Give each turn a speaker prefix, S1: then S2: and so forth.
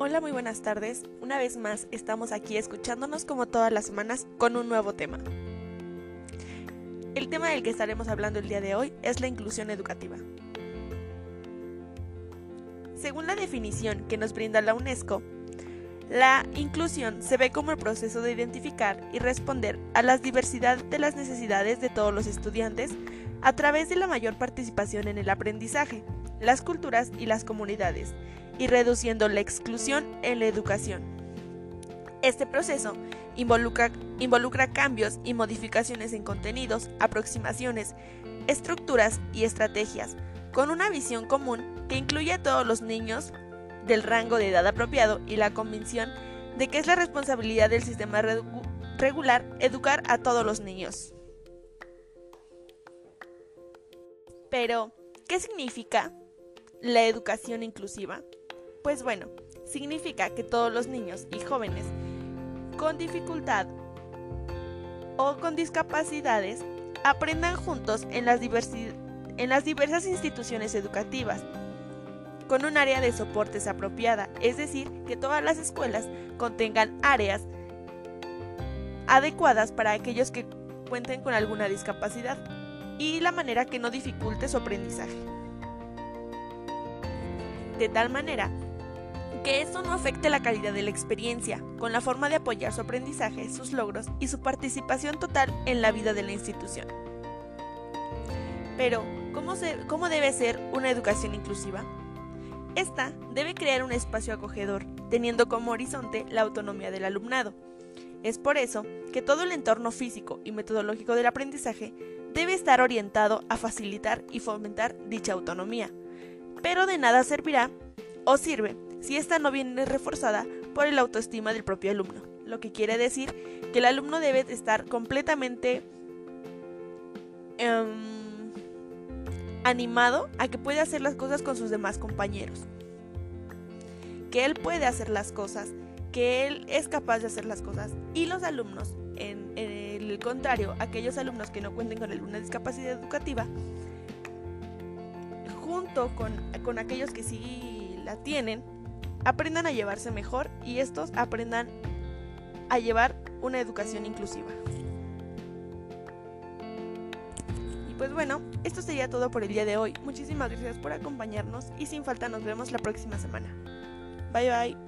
S1: Hola, muy buenas tardes. Una vez más estamos aquí escuchándonos como todas las semanas con un nuevo tema. El tema del que estaremos hablando el día de hoy es la inclusión educativa. Según la definición que nos brinda la UNESCO, la inclusión se ve como el proceso de identificar y responder a la diversidad de las necesidades de todos los estudiantes a través de la mayor participación en el aprendizaje, las culturas y las comunidades, y reduciendo la exclusión en la educación. Este proceso involucra, cambios y modificaciones en contenidos, aproximaciones, estructuras y estrategias, con una visión común que incluye a todos los niños del rango de edad apropiado y la convicción de que es la responsabilidad del sistema regular educar a todos los niños. Pero, ¿qué significa la educación inclusiva? Pues bueno, significa que todos los niños y jóvenes con dificultad o con discapacidades aprendan juntos en las, diversas instituciones educativas, con un área de soportes apropiada, es decir, que todas las escuelas contengan áreas adecuadas para aquellos que cuenten con alguna discapacidad y la manera que no dificulte su aprendizaje. De tal manera que esto no afecte la calidad de la experiencia, con la forma de apoyar su aprendizaje, sus logros y su participación total en la vida de la institución. Pero, ¿cómo, cómo debe ser una educación inclusiva? Esta debe crear un espacio acogedor, teniendo como horizonte la autonomía del alumnado. Es por eso que todo el entorno físico y metodológico del aprendizaje debe estar orientado a facilitar y fomentar dicha autonomía. Pero de nada servirá o sirve si esta no viene reforzada por el autoestima del propio alumno, lo que quiere decir que el alumno debe estar completamente em, animado a que puede hacer las cosas con sus demás compañeros, que él puede hacer las cosas, que él es capaz de hacer las cosas y los alumnos, en, el contrario, aquellos alumnos que no cuenten con alguna discapacidad educativa, junto con, con aquellos que sí la tienen, aprendan a llevarse mejor y estos aprendan a llevar una educación inclusiva. Y pues bueno, esto sería todo por el día de hoy. Muchísimas gracias por acompañarnos y sin falta nos vemos la próxima semana. Bye bye.